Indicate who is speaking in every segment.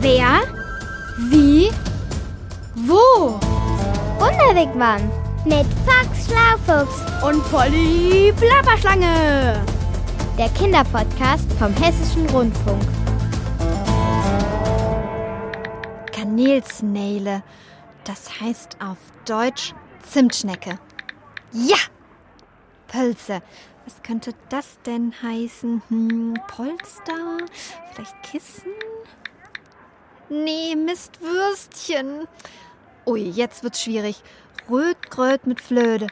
Speaker 1: Wer? Wie? Wo?
Speaker 2: Wunderwigwam mit Fox Schlaufuchs
Speaker 1: Und Polly Plapperschlange.
Speaker 2: der Kinderpodcast vom Hessischen Rundfunk.
Speaker 3: Kanelsneile. Das heißt auf Deutsch Zimtschnecke. Ja! Pölze. Was könnte das denn heißen? Hm, Polster? Vielleicht Kissen? Nee, Mistwürstchen. Ui, jetzt wird's schwierig. Rötgröt mit Flöde.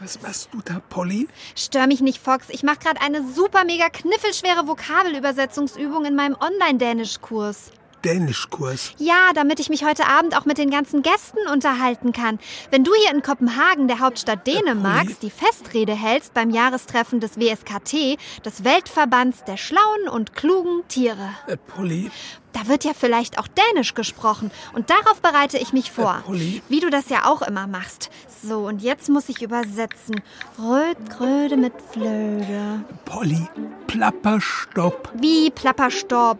Speaker 4: Was machst du da, Polly?
Speaker 3: Stör mich nicht, Fox. Ich mache gerade eine super mega kniffelschwere Vokabelübersetzungsübung in meinem Online-Dänisch-Kurs.
Speaker 4: Dänischkurs.
Speaker 3: Ja, damit ich mich heute Abend auch mit den ganzen Gästen unterhalten kann. Wenn du hier in Kopenhagen, der Hauptstadt Dänemarks, die Festrede hältst beim Jahrestreffen des WSKT, des Weltverbands der schlauen und klugen Tiere.
Speaker 4: Äh, Polly,
Speaker 3: Da wird ja vielleicht auch Dänisch gesprochen und darauf bereite ich mich vor.
Speaker 4: Äh, Polly?
Speaker 3: Wie du das ja auch immer machst. So, und jetzt muss ich übersetzen. Rötgröde mit Flöde.
Speaker 4: Polly, Plapperstopp.
Speaker 3: Wie Plapperstopp.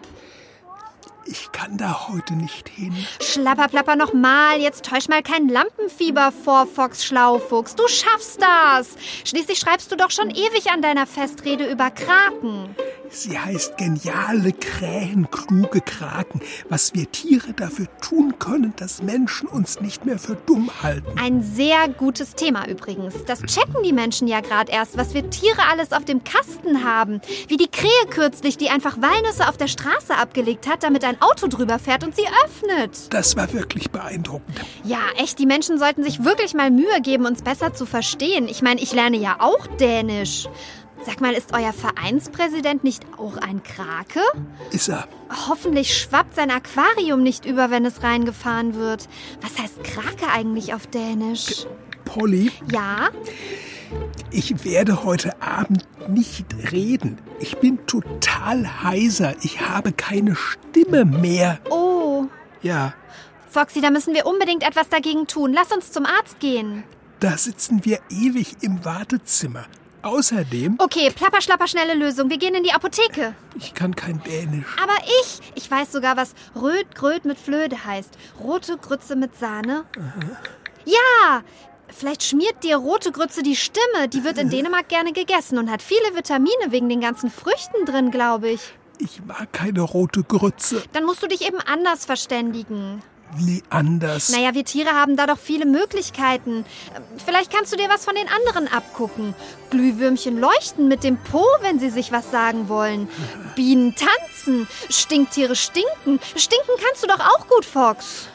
Speaker 4: Ich kann da heute nicht hin.
Speaker 3: Schlapper, plapper nochmal. Jetzt täusch mal kein Lampenfieber vor, Fox Schlaufuchs. Du schaffst das. Schließlich schreibst du doch schon ewig an deiner Festrede über Kraken.
Speaker 4: Sie heißt geniale Krähen, kluge Kraken. Was wir Tiere dafür tun können, dass Menschen uns nicht mehr für dumm halten.
Speaker 3: Ein sehr gutes Thema übrigens. Das checken die Menschen ja gerade erst, was wir Tiere alles auf dem Kasten haben. Wie die Krähe kürzlich, die einfach Walnüsse auf der Straße abgelegt hat, damit ein Auto drüber fährt und sie öffnet.
Speaker 4: Das war wirklich beeindruckend.
Speaker 3: Ja, echt, die Menschen sollten sich wirklich mal Mühe geben, uns besser zu verstehen. Ich meine, ich lerne ja auch Dänisch. Sag mal, ist euer Vereinspräsident nicht auch ein Krake?
Speaker 4: Ist er?
Speaker 3: Hoffentlich schwappt sein Aquarium nicht über, wenn es reingefahren wird. Was heißt Krake eigentlich auf Dänisch?
Speaker 4: Polly,
Speaker 3: Ja?
Speaker 4: ich werde heute Abend nicht reden. Ich bin total heiser. Ich habe keine Stimme mehr.
Speaker 3: Oh.
Speaker 4: Ja,
Speaker 3: Foxy, da müssen wir unbedingt etwas dagegen tun. Lass uns zum Arzt gehen.
Speaker 4: da sitzen wir ewig im Wartezimmer. Außerdem,
Speaker 3: Okay, plapper, schlapper, schnelle Lösung. Wir gehen in die Apotheke.
Speaker 4: ich kann kein Dänisch.
Speaker 3: Aber ich, ich weiß sogar, was Rötgröt mit Flöde heißt. Rote Grütze mit Sahne. Ja, vielleicht schmiert dir rote Grütze die Stimme. Die wird in Dänemark gerne gegessen und hat viele Vitamine wegen den ganzen Früchten drin, glaube ich.
Speaker 4: Ich mag keine rote Grütze.
Speaker 3: Dann musst du dich eben anders verständigen.
Speaker 4: Wie anders.
Speaker 3: Naja, wir Tiere haben da doch viele Möglichkeiten. Vielleicht kannst du dir was von den anderen abgucken. Glühwürmchen leuchten mit dem Po, wenn sie sich was sagen wollen. Bienen tanzen. Stinktiere stinken. Stinken kannst du doch auch gut, Fox.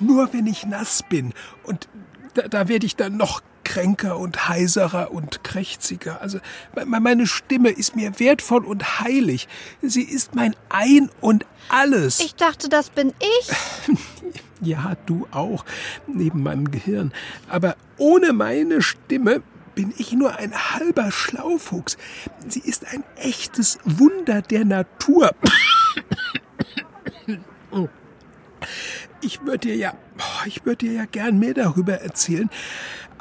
Speaker 4: Nur wenn ich nass bin. Und da, da werde ich dann noch kränker und heiserer und krächziger. Also me- meine Stimme ist mir wertvoll und heilig. Sie ist mein Ein und alles.
Speaker 3: Ich dachte, das bin ich.
Speaker 4: Ja, du auch, neben meinem Gehirn. Aber ohne meine Stimme bin ich nur ein halber Schlaufuchs. Sie ist ein echtes Wunder der Natur. Ich würde dir ja, oh, ich würde dir ja gern mehr darüber erzählen.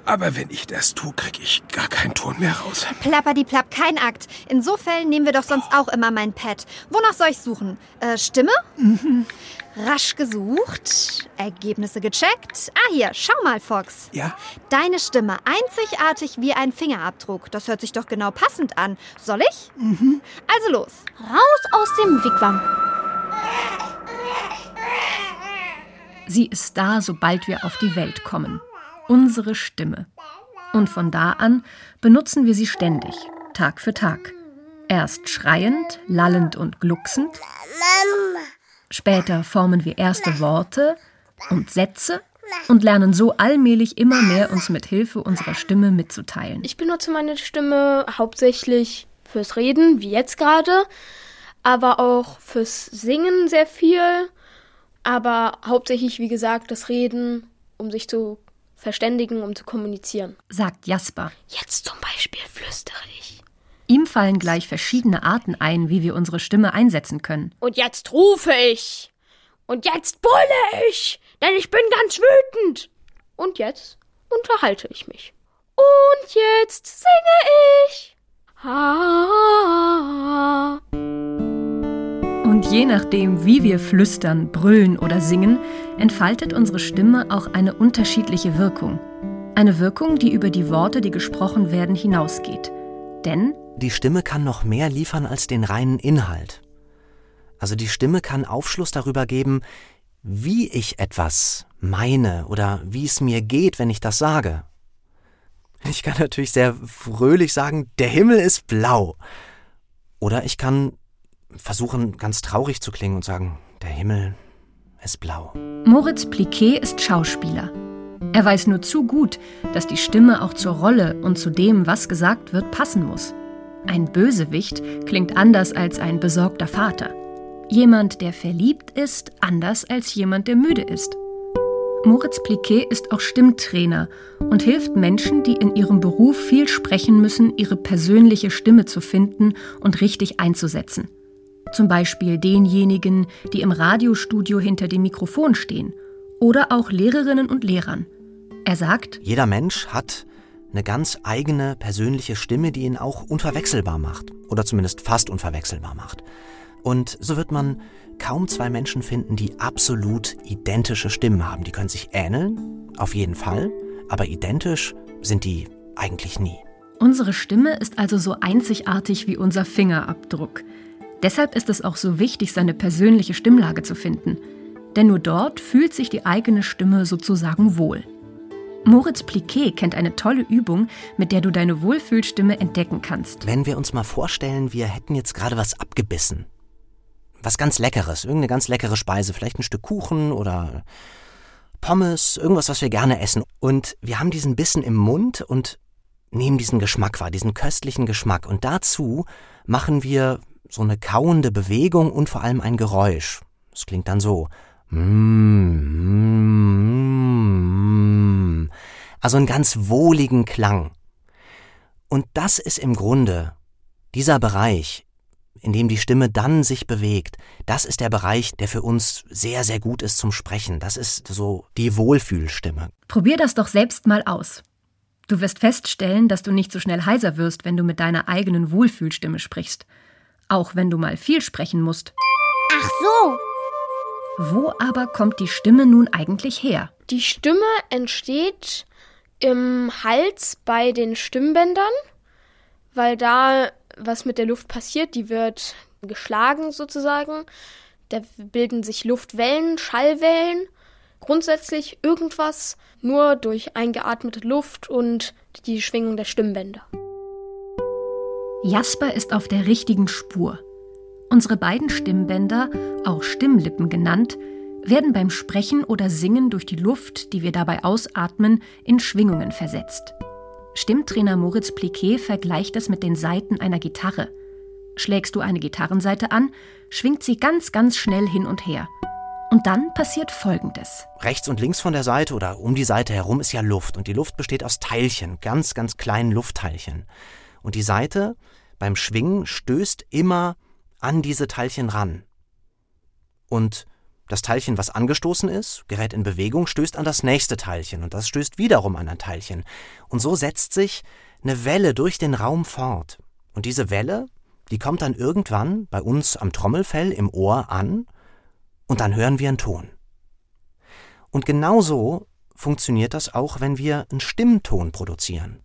Speaker 4: Aber wenn ich das tue, kriege ich gar keinen Ton mehr raus.
Speaker 3: Plapperdiplapp, kein Akt. In so Fällen nehmen wir doch sonst auch immer mein Pad. Wonach soll ich suchen? Äh, Stimme? Rasch gesucht. Ergebnisse gecheckt. Ah, hier, schau mal, Fox.
Speaker 4: Ja?
Speaker 3: Deine Stimme einzigartig wie ein Fingerabdruck. Das hört sich doch genau passend an. Soll ich? Mhm. Also los.
Speaker 1: Raus aus dem Wigwam.
Speaker 5: Sie ist da, sobald wir auf die Welt kommen. Unsere Stimme. Und von da an benutzen wir sie ständig, Tag für Tag. Erst schreiend, lallend und glucksend. Später formen wir erste Worte und Sätze und lernen so allmählich immer mehr uns mit Hilfe unserer Stimme mitzuteilen.
Speaker 6: Ich benutze meine Stimme hauptsächlich fürs Reden, wie jetzt gerade, aber auch fürs Singen sehr viel, aber hauptsächlich, wie gesagt, das Reden, um sich zu verständigen, um zu kommunizieren.
Speaker 5: sagt Jasper.
Speaker 6: Jetzt zum Beispiel flüstere ich.
Speaker 5: Ihm fallen gleich verschiedene Arten ein, wie wir unsere Stimme einsetzen können.
Speaker 6: Und jetzt rufe ich. Und jetzt brülle ich, denn ich bin ganz wütend. Und jetzt unterhalte ich mich. Und jetzt singe ich.
Speaker 5: Und je nachdem, wie wir flüstern, brüllen oder singen, entfaltet unsere Stimme auch eine unterschiedliche Wirkung. Eine Wirkung, die über die Worte, die gesprochen werden, hinausgeht. Denn
Speaker 7: die Stimme kann noch mehr liefern als den reinen Inhalt. Also die Stimme kann Aufschluss darüber geben, wie ich etwas meine oder wie es mir geht, wenn ich das sage. Ich kann natürlich sehr fröhlich sagen, der Himmel ist blau. Oder ich kann versuchen, ganz traurig zu klingen und sagen, der Himmel ist blau.
Speaker 5: Moritz Pliquet ist Schauspieler. Er weiß nur zu gut, dass die Stimme auch zur Rolle und zu dem, was gesagt wird, passen muss. Ein Bösewicht klingt anders als ein besorgter Vater. Jemand, der verliebt ist, anders als jemand, der müde ist. Moritz Pliquet ist auch Stimmtrainer und hilft Menschen, die in ihrem Beruf viel sprechen müssen, ihre persönliche Stimme zu finden und richtig einzusetzen. Zum Beispiel denjenigen, die im Radiostudio hinter dem Mikrofon stehen oder auch Lehrerinnen und Lehrern. Er sagt,
Speaker 7: jeder Mensch hat eine ganz eigene persönliche Stimme, die ihn auch unverwechselbar macht oder zumindest fast unverwechselbar macht. Und so wird man kaum zwei Menschen finden, die absolut identische Stimmen haben. Die können sich ähneln, auf jeden Fall, aber identisch sind die eigentlich nie.
Speaker 5: Unsere Stimme ist also so einzigartig wie unser Fingerabdruck. Deshalb ist es auch so wichtig, seine persönliche Stimmlage zu finden. Denn nur dort fühlt sich die eigene Stimme sozusagen wohl. Moritz Pliquet kennt eine tolle Übung, mit der du deine Wohlfühlstimme entdecken kannst.
Speaker 7: Wenn wir uns mal vorstellen, wir hätten jetzt gerade was abgebissen. Was ganz Leckeres, irgendeine ganz leckere Speise, vielleicht ein Stück Kuchen oder Pommes, irgendwas, was wir gerne essen. Und wir haben diesen Bissen im Mund und nehmen diesen Geschmack wahr, diesen köstlichen Geschmack. Und dazu machen wir so eine kauende Bewegung und vor allem ein Geräusch. Es klingt dann so. Also einen ganz wohligen Klang. Und das ist im Grunde dieser Bereich, in dem die Stimme dann sich bewegt, das ist der Bereich, der für uns sehr, sehr gut ist zum Sprechen. Das ist so die Wohlfühlstimme.
Speaker 5: Probier das doch selbst mal aus. Du wirst feststellen, dass du nicht so schnell heiser wirst, wenn du mit deiner eigenen Wohlfühlstimme sprichst. Auch wenn du mal viel sprechen musst.
Speaker 2: Ach so.
Speaker 5: Wo aber kommt die Stimme nun eigentlich her?
Speaker 6: Die Stimme entsteht im Hals bei den Stimmbändern, weil da was mit der Luft passiert, die wird geschlagen sozusagen. Da bilden sich Luftwellen, Schallwellen. Grundsätzlich irgendwas nur durch eingeatmete Luft und die Schwingung der Stimmbänder.
Speaker 5: Jasper ist auf der richtigen Spur. Unsere beiden Stimmbänder, auch Stimmlippen genannt, werden beim Sprechen oder Singen durch die Luft, die wir dabei ausatmen, in Schwingungen versetzt. Stimmtrainer Moritz Pliquet vergleicht es mit den Saiten einer Gitarre. Schlägst du eine Gitarrenseite an, schwingt sie ganz, ganz schnell hin und her. Und dann passiert Folgendes.
Speaker 7: Rechts und links von der Seite oder um die Seite herum ist ja Luft und die Luft besteht aus Teilchen, ganz, ganz kleinen Luftteilchen. Und die Seite beim Schwingen stößt immer an diese Teilchen ran. Und das Teilchen, was angestoßen ist, gerät in Bewegung, stößt an das nächste Teilchen und das stößt wiederum an ein Teilchen. Und so setzt sich eine Welle durch den Raum fort. Und diese Welle, die kommt dann irgendwann bei uns am Trommelfell im Ohr an und dann hören wir einen Ton. Und genauso funktioniert das auch, wenn wir einen Stimmton produzieren.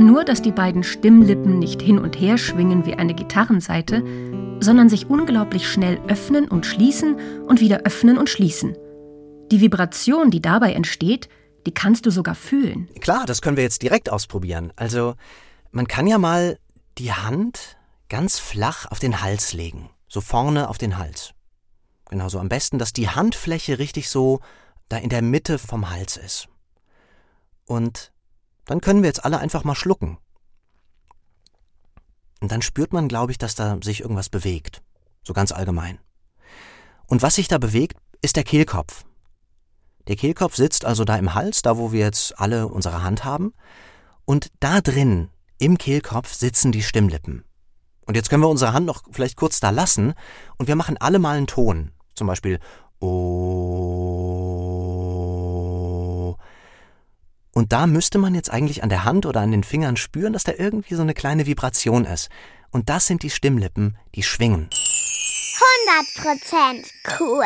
Speaker 5: Nur, dass die beiden Stimmlippen nicht hin und her schwingen wie eine Gitarrenseite, sondern sich unglaublich schnell öffnen und schließen und wieder öffnen und schließen. Die Vibration, die dabei entsteht, die kannst du sogar fühlen.
Speaker 7: Klar, das können wir jetzt direkt ausprobieren. Also, man kann ja mal die Hand ganz flach auf den Hals legen, so vorne auf den Hals. Genauso am besten, dass die Handfläche richtig so da in der Mitte vom Hals ist. Und dann können wir jetzt alle einfach mal schlucken. Und dann spürt man, glaube ich, dass da sich irgendwas bewegt. So ganz allgemein. Und was sich da bewegt, ist der Kehlkopf. Der Kehlkopf sitzt also da im Hals, da wo wir jetzt alle unsere Hand haben. Und da drin, im Kehlkopf, sitzen die Stimmlippen. Und jetzt können wir unsere Hand noch vielleicht kurz da lassen und wir machen alle mal einen Ton. Zum Beispiel O. Und da müsste man jetzt eigentlich an der Hand oder an den Fingern spüren, dass da irgendwie so eine kleine Vibration ist. Und das sind die Stimmlippen, die schwingen.
Speaker 2: 100% cool.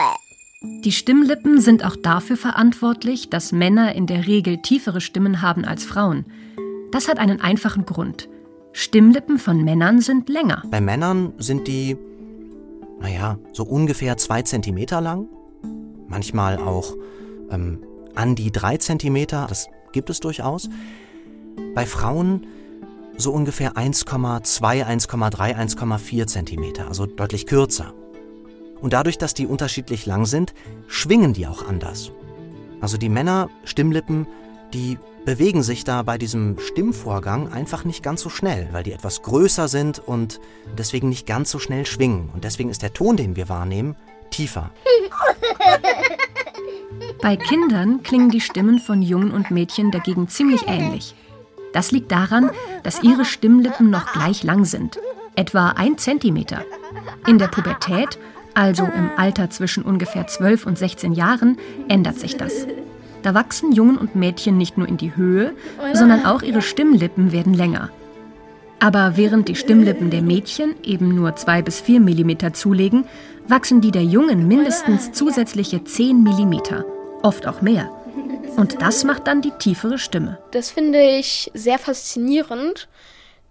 Speaker 5: Die Stimmlippen sind auch dafür verantwortlich, dass Männer in der Regel tiefere Stimmen haben als Frauen. Das hat einen einfachen Grund. Stimmlippen von Männern sind länger.
Speaker 7: Bei Männern sind die, naja, so ungefähr zwei Zentimeter lang. Manchmal auch ähm, an die drei Zentimeter, das gibt es durchaus. Bei Frauen so ungefähr 1,2, 1,3, 1,4 Zentimeter, also deutlich kürzer. Und dadurch, dass die unterschiedlich lang sind, schwingen die auch anders. Also die Männer, Stimmlippen, die bewegen sich da bei diesem Stimmvorgang einfach nicht ganz so schnell, weil die etwas größer sind und deswegen nicht ganz so schnell schwingen. Und deswegen ist der Ton, den wir wahrnehmen, tiefer.
Speaker 5: Bei Kindern klingen die Stimmen von Jungen und Mädchen dagegen ziemlich ähnlich. Das liegt daran, dass ihre Stimmlippen noch gleich lang sind, etwa ein Zentimeter. In der Pubertät, also im Alter zwischen ungefähr 12 und 16 Jahren, ändert sich das. Da wachsen Jungen und Mädchen nicht nur in die Höhe, sondern auch ihre Stimmlippen werden länger. Aber während die Stimmlippen der Mädchen eben nur 2 bis 4 Millimeter zulegen, wachsen die der Jungen mindestens zusätzliche 10 Millimeter, oft auch mehr. Und das macht dann die tiefere Stimme.
Speaker 6: Das finde ich sehr faszinierend,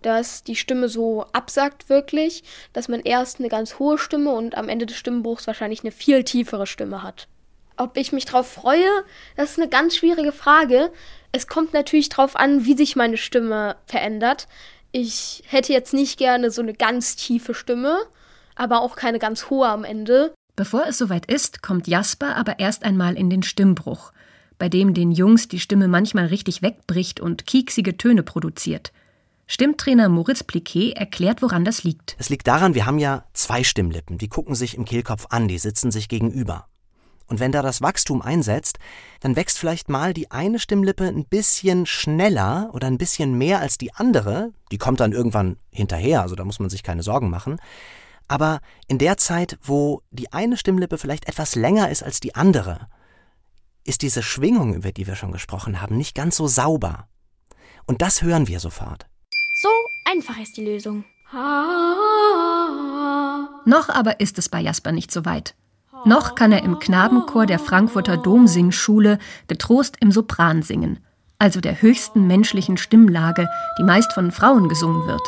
Speaker 6: dass die Stimme so absagt wirklich, dass man erst eine ganz hohe Stimme und am Ende des Stimmbruchs wahrscheinlich eine viel tiefere Stimme hat. Ob ich mich darauf freue, das ist eine ganz schwierige Frage. Es kommt natürlich darauf an, wie sich meine Stimme verändert. Ich hätte jetzt nicht gerne so eine ganz tiefe Stimme, aber auch keine ganz hohe am Ende.
Speaker 5: Bevor es soweit ist, kommt Jasper aber erst einmal in den Stimmbruch bei dem den Jungs die Stimme manchmal richtig wegbricht und kieksige Töne produziert. Stimmtrainer Moritz Pliquet erklärt, woran das liegt.
Speaker 7: Es liegt daran, wir haben ja zwei Stimmlippen, die gucken sich im Kehlkopf an, die sitzen sich gegenüber. Und wenn da das Wachstum einsetzt, dann wächst vielleicht mal die eine Stimmlippe ein bisschen schneller oder ein bisschen mehr als die andere. Die kommt dann irgendwann hinterher, also da muss man sich keine Sorgen machen. Aber in der Zeit, wo die eine Stimmlippe vielleicht etwas länger ist als die andere, ist diese Schwingung, über die wir schon gesprochen haben, nicht ganz so sauber. Und das hören wir sofort.
Speaker 1: So einfach ist die Lösung.
Speaker 5: Noch aber ist es bei Jasper nicht so weit. Noch kann er im Knabenchor der Frankfurter Domsingschule getrost im Sopran singen, also der höchsten menschlichen Stimmlage, die meist von Frauen gesungen wird.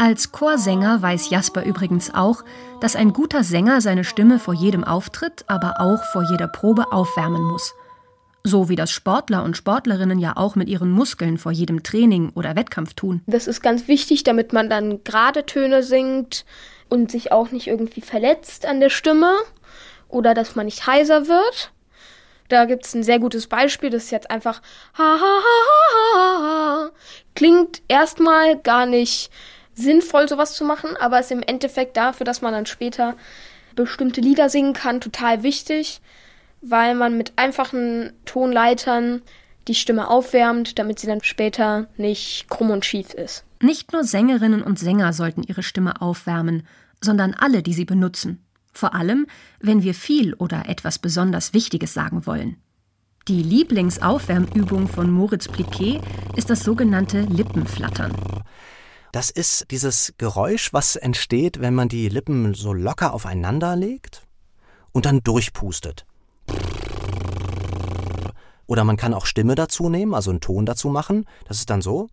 Speaker 5: Als Chorsänger weiß Jasper übrigens auch, dass ein guter Sänger seine Stimme vor jedem Auftritt, aber auch vor jeder Probe aufwärmen muss. So wie das Sportler und Sportlerinnen ja auch mit ihren Muskeln vor jedem Training oder Wettkampf tun.
Speaker 6: Das ist ganz wichtig, damit man dann gerade Töne singt und sich auch nicht irgendwie verletzt an der Stimme oder dass man nicht heiser wird. Da gibt es ein sehr gutes Beispiel, das ist jetzt einfach ha ha ha ha ha. Klingt erstmal gar nicht sinnvoll, sowas zu machen, aber ist im Endeffekt dafür, dass man dann später bestimmte Lieder singen kann, total wichtig, weil man mit einfachen Tonleitern die Stimme aufwärmt, damit sie dann später nicht krumm und schief ist.
Speaker 5: Nicht nur Sängerinnen und Sänger sollten ihre Stimme aufwärmen, sondern alle, die sie benutzen. Vor allem, wenn wir viel oder etwas besonders Wichtiges sagen wollen. Die Lieblingsaufwärmübung von Moritz Pliquet ist das sogenannte Lippenflattern.
Speaker 7: Das ist dieses Geräusch, was entsteht, wenn man die Lippen so locker aufeinander legt und dann durchpustet. Oder man kann auch Stimme dazu nehmen, also einen Ton dazu machen. Das ist dann so.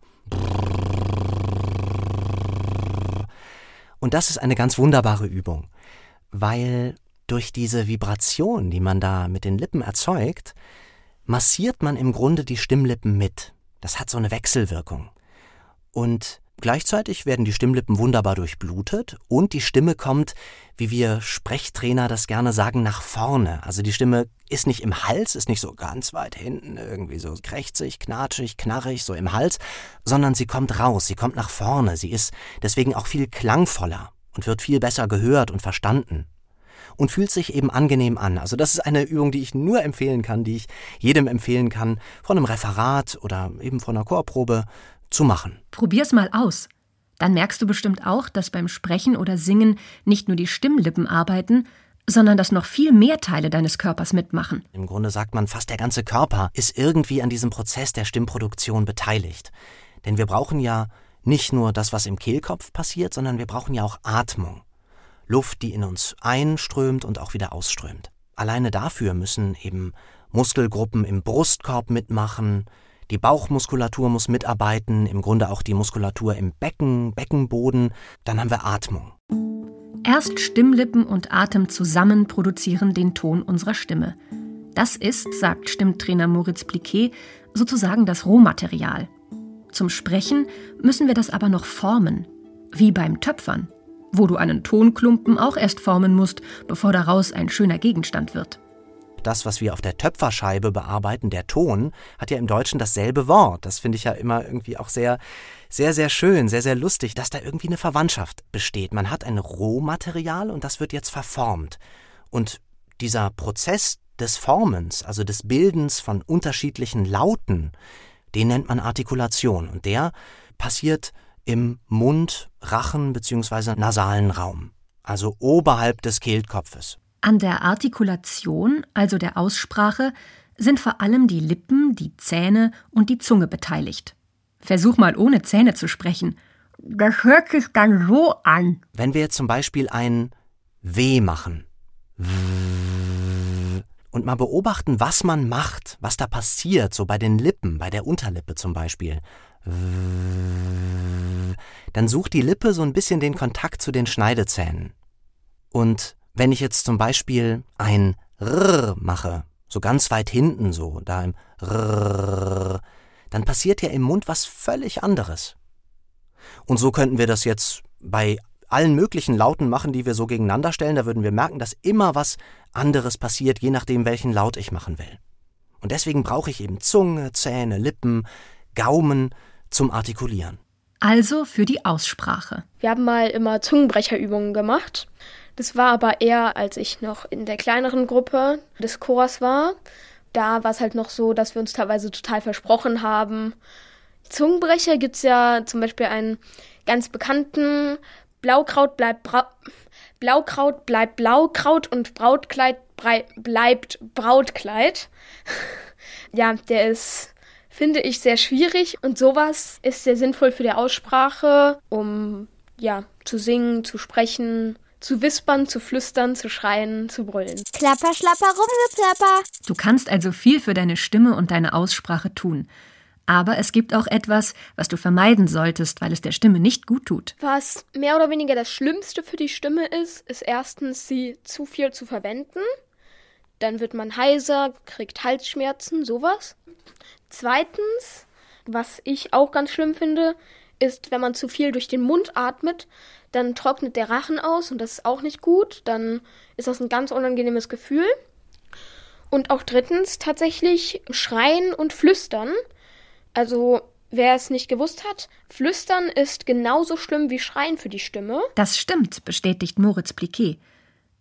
Speaker 7: Und das ist eine ganz wunderbare Übung, weil durch diese Vibration, die man da mit den Lippen erzeugt, massiert man im Grunde die Stimmlippen mit. Das hat so eine Wechselwirkung. Und Gleichzeitig werden die Stimmlippen wunderbar durchblutet und die Stimme kommt, wie wir Sprechtrainer das gerne sagen, nach vorne. Also die Stimme ist nicht im Hals, ist nicht so ganz weit hinten, irgendwie so krächzig, knatschig, knarrig, so im Hals, sondern sie kommt raus, sie kommt nach vorne. Sie ist deswegen auch viel klangvoller und wird viel besser gehört und verstanden. Und fühlt sich eben angenehm an. Also das ist eine Übung, die ich nur empfehlen kann, die ich jedem empfehlen kann, von einem Referat oder eben von einer Chorprobe zu machen.
Speaker 5: Probier's mal aus. Dann merkst du bestimmt auch, dass beim Sprechen oder Singen nicht nur die Stimmlippen arbeiten, sondern dass noch viel mehr Teile deines Körpers mitmachen.
Speaker 7: Im Grunde sagt man, fast der ganze Körper ist irgendwie an diesem Prozess der Stimmproduktion beteiligt. Denn wir brauchen ja nicht nur das, was im Kehlkopf passiert, sondern wir brauchen ja auch Atmung. Luft, die in uns einströmt und auch wieder ausströmt. Alleine dafür müssen eben Muskelgruppen im Brustkorb mitmachen, die Bauchmuskulatur muss mitarbeiten, im Grunde auch die Muskulatur im Becken, Beckenboden, dann haben wir Atmung.
Speaker 5: Erst Stimmlippen und Atem zusammen produzieren den Ton unserer Stimme. Das ist, sagt Stimmtrainer Moritz Pliquet, sozusagen das Rohmaterial. Zum Sprechen müssen wir das aber noch formen, wie beim Töpfern, wo du einen Tonklumpen auch erst formen musst, bevor daraus ein schöner Gegenstand wird.
Speaker 7: Das, was wir auf der Töpferscheibe bearbeiten, der Ton, hat ja im Deutschen dasselbe Wort. Das finde ich ja immer irgendwie auch sehr, sehr, sehr schön, sehr, sehr lustig, dass da irgendwie eine Verwandtschaft besteht. Man hat ein Rohmaterial und das wird jetzt verformt. Und dieser Prozess des Formens, also des Bildens von unterschiedlichen Lauten, den nennt man Artikulation und der passiert im Mund, Rachen bzw. nasalen Raum, also oberhalb des Kehlkopfes.
Speaker 5: An der Artikulation, also der Aussprache, sind vor allem die Lippen, die Zähne und die Zunge beteiligt. Versuch mal ohne Zähne zu sprechen. Das hört sich dann so an.
Speaker 7: Wenn wir jetzt zum Beispiel ein W machen und mal beobachten, was man macht, was da passiert, so bei den Lippen, bei der Unterlippe zum Beispiel, dann sucht die Lippe so ein bisschen den Kontakt zu den Schneidezähnen. Und wenn ich jetzt zum Beispiel ein R mache, so ganz weit hinten so, da im R, dann passiert ja im Mund was völlig anderes. Und so könnten wir das jetzt bei allen möglichen Lauten machen, die wir so gegeneinander stellen, da würden wir merken, dass immer was anderes passiert, je nachdem, welchen Laut ich machen will. Und deswegen brauche ich eben Zunge, Zähne, Lippen, Gaumen zum Artikulieren.
Speaker 5: Also für die Aussprache.
Speaker 6: Wir haben mal immer Zungenbrecherübungen gemacht. Das war aber eher, als ich noch in der kleineren Gruppe des Chors war. Da war es halt noch so, dass wir uns teilweise total versprochen haben. Zungenbrecher gibt es ja zum Beispiel einen ganz bekannten Blaukraut bleibt Bra Blaukraut bleibt Blaukraut und Brautkleid bleibt Brautkleid. ja, der ist, finde ich, sehr schwierig und sowas ist sehr sinnvoll für die Aussprache, um ja zu singen, zu sprechen zu wispern, zu flüstern, zu schreien, zu brüllen.
Speaker 2: Klapper, schlapper, rumgeplapper.
Speaker 5: Du kannst also viel für deine Stimme und deine Aussprache tun. Aber es gibt auch etwas, was du vermeiden solltest, weil es der Stimme nicht gut tut.
Speaker 6: Was mehr oder weniger das Schlimmste für die Stimme ist, ist erstens, sie zu viel zu verwenden. Dann wird man heiser, kriegt Halsschmerzen, sowas. Zweitens, was ich auch ganz schlimm finde, ist, wenn man zu viel durch den Mund atmet, dann trocknet der Rachen aus und das ist auch nicht gut. Dann ist das ein ganz unangenehmes Gefühl. Und auch drittens tatsächlich schreien und flüstern. Also wer es nicht gewusst hat, flüstern ist genauso schlimm wie schreien für die Stimme.
Speaker 5: Das stimmt, bestätigt Moritz Pliquet.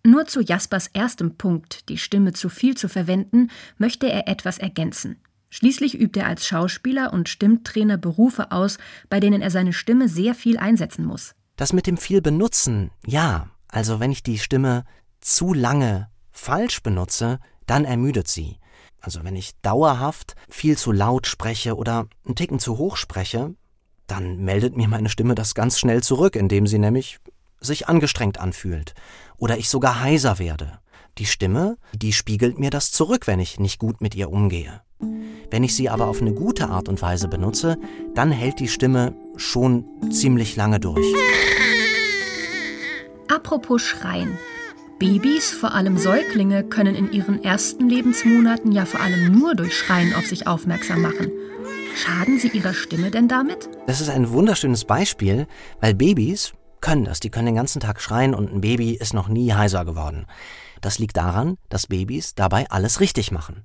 Speaker 5: Nur zu Jaspers erstem Punkt, die Stimme zu viel zu verwenden, möchte er etwas ergänzen. Schließlich übt er als Schauspieler und Stimmtrainer Berufe aus, bei denen er seine Stimme sehr viel einsetzen muss.
Speaker 7: Das mit dem viel benutzen, ja. Also wenn ich die Stimme zu lange falsch benutze, dann ermüdet sie. Also wenn ich dauerhaft viel zu laut spreche oder einen Ticken zu hoch spreche, dann meldet mir meine Stimme das ganz schnell zurück, indem sie nämlich sich angestrengt anfühlt oder ich sogar heiser werde. Die Stimme, die spiegelt mir das zurück, wenn ich nicht gut mit ihr umgehe. Wenn ich sie aber auf eine gute Art und Weise benutze, dann hält die Stimme schon ziemlich lange durch.
Speaker 5: Apropos Schreien. Babys, vor allem Säuglinge, können in ihren ersten Lebensmonaten ja vor allem nur durch Schreien auf sich aufmerksam machen. Schaden sie ihrer Stimme denn damit?
Speaker 7: Das ist ein wunderschönes Beispiel, weil Babys können das. Die können den ganzen Tag schreien und ein Baby ist noch nie heiser geworden. Das liegt daran, dass Babys dabei alles richtig machen.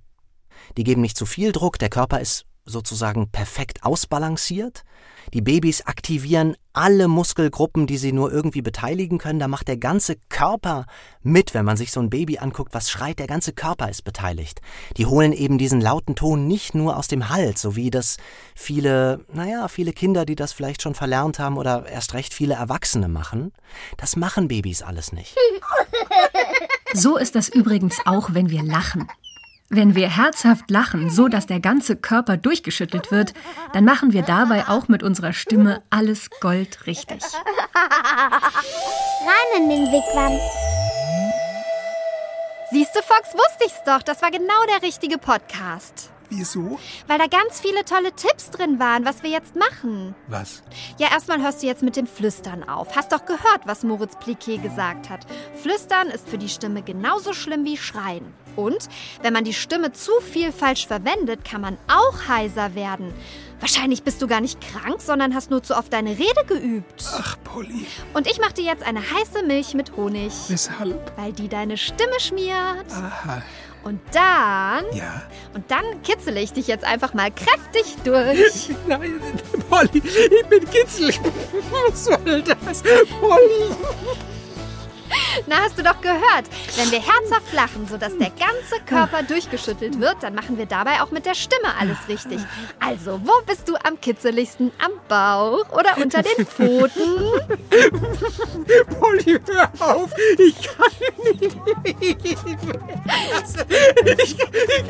Speaker 7: Die geben nicht zu viel Druck, der Körper ist sozusagen perfekt ausbalanciert. Die Babys aktivieren alle Muskelgruppen, die sie nur irgendwie beteiligen können. Da macht der ganze Körper mit. Wenn man sich so ein Baby anguckt, was schreit, der ganze Körper ist beteiligt. Die holen eben diesen lauten Ton nicht nur aus dem Hals, so wie das viele, naja, viele Kinder, die das vielleicht schon verlernt haben oder erst recht viele Erwachsene machen. Das machen Babys alles nicht.
Speaker 5: So ist das übrigens auch, wenn wir lachen. Wenn wir herzhaft lachen, so dass der ganze Körper durchgeschüttelt wird, dann machen wir dabei auch mit unserer Stimme alles Gold richtig.
Speaker 2: Rein in den Wigwam.
Speaker 3: Siehst du, Fox, wusste ich's doch. Das war genau der richtige Podcast.
Speaker 4: Wieso?
Speaker 3: Weil da ganz viele tolle Tipps drin waren, was wir jetzt machen.
Speaker 4: Was?
Speaker 3: Ja, erstmal hörst du jetzt mit dem Flüstern auf. Hast doch gehört, was Moritz Pliquet gesagt hat. Flüstern ist für die Stimme genauso schlimm wie Schreien. Und wenn man die Stimme zu viel falsch verwendet, kann man auch heiser werden. Wahrscheinlich bist du gar nicht krank, sondern hast nur zu oft deine Rede geübt.
Speaker 4: Ach, Polly.
Speaker 3: Und ich mache dir jetzt eine heiße Milch mit Honig.
Speaker 4: Weshalb?
Speaker 3: Weil die deine Stimme schmiert.
Speaker 4: Aha.
Speaker 3: Und dann.
Speaker 4: Ja.
Speaker 3: Und dann kitzele ich dich jetzt einfach mal kräftig durch.
Speaker 4: Nein, Polly, ich bin kitzelig. Was soll das? Polly.
Speaker 3: Na, hast du doch gehört. Wenn wir herzhaft lachen, sodass der ganze Körper durchgeschüttelt wird, dann machen wir dabei auch mit der Stimme alles richtig. Also, wo bist du am kitzeligsten? Am Bauch oder unter den Pfoten?
Speaker 4: Polly, hör auf. Ich kann nicht. Ich,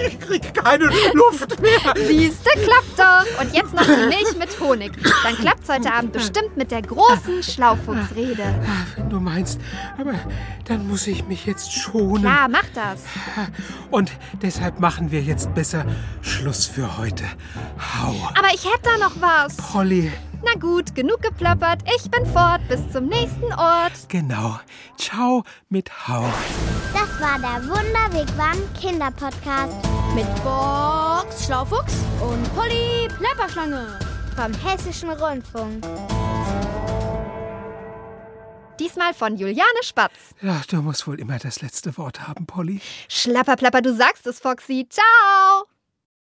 Speaker 4: ich krieg keine Luft mehr.
Speaker 3: Siehste, klappt doch. Und jetzt noch die Milch mit Honig. Dann klappt's heute Abend bestimmt mit der großen Schlaufuchsrede.
Speaker 4: Wenn du meinst, aber dann muss ich mich jetzt schonen.
Speaker 3: Klar, mach das.
Speaker 4: Und deshalb machen wir jetzt besser Schluss für heute. Hau.
Speaker 3: Aber ich hätte da noch was.
Speaker 4: Polly,
Speaker 3: Na gut, genug geplappert. Ich bin fort. Bis zum nächsten Ort.
Speaker 4: genau. Ciao mit Hau.
Speaker 2: Das war der Wunderwigwam Kinderpodcast
Speaker 1: Mit Box Schlaufuchs und Polly Plapperschlange.
Speaker 2: vom Hessischen Rundfunk.
Speaker 3: Diesmal von Juliane Spatz.
Speaker 4: Ja, du musst wohl immer das letzte Wort haben, Polly.
Speaker 3: Schlapperplapper, du sagst es, Foxy. Ciao.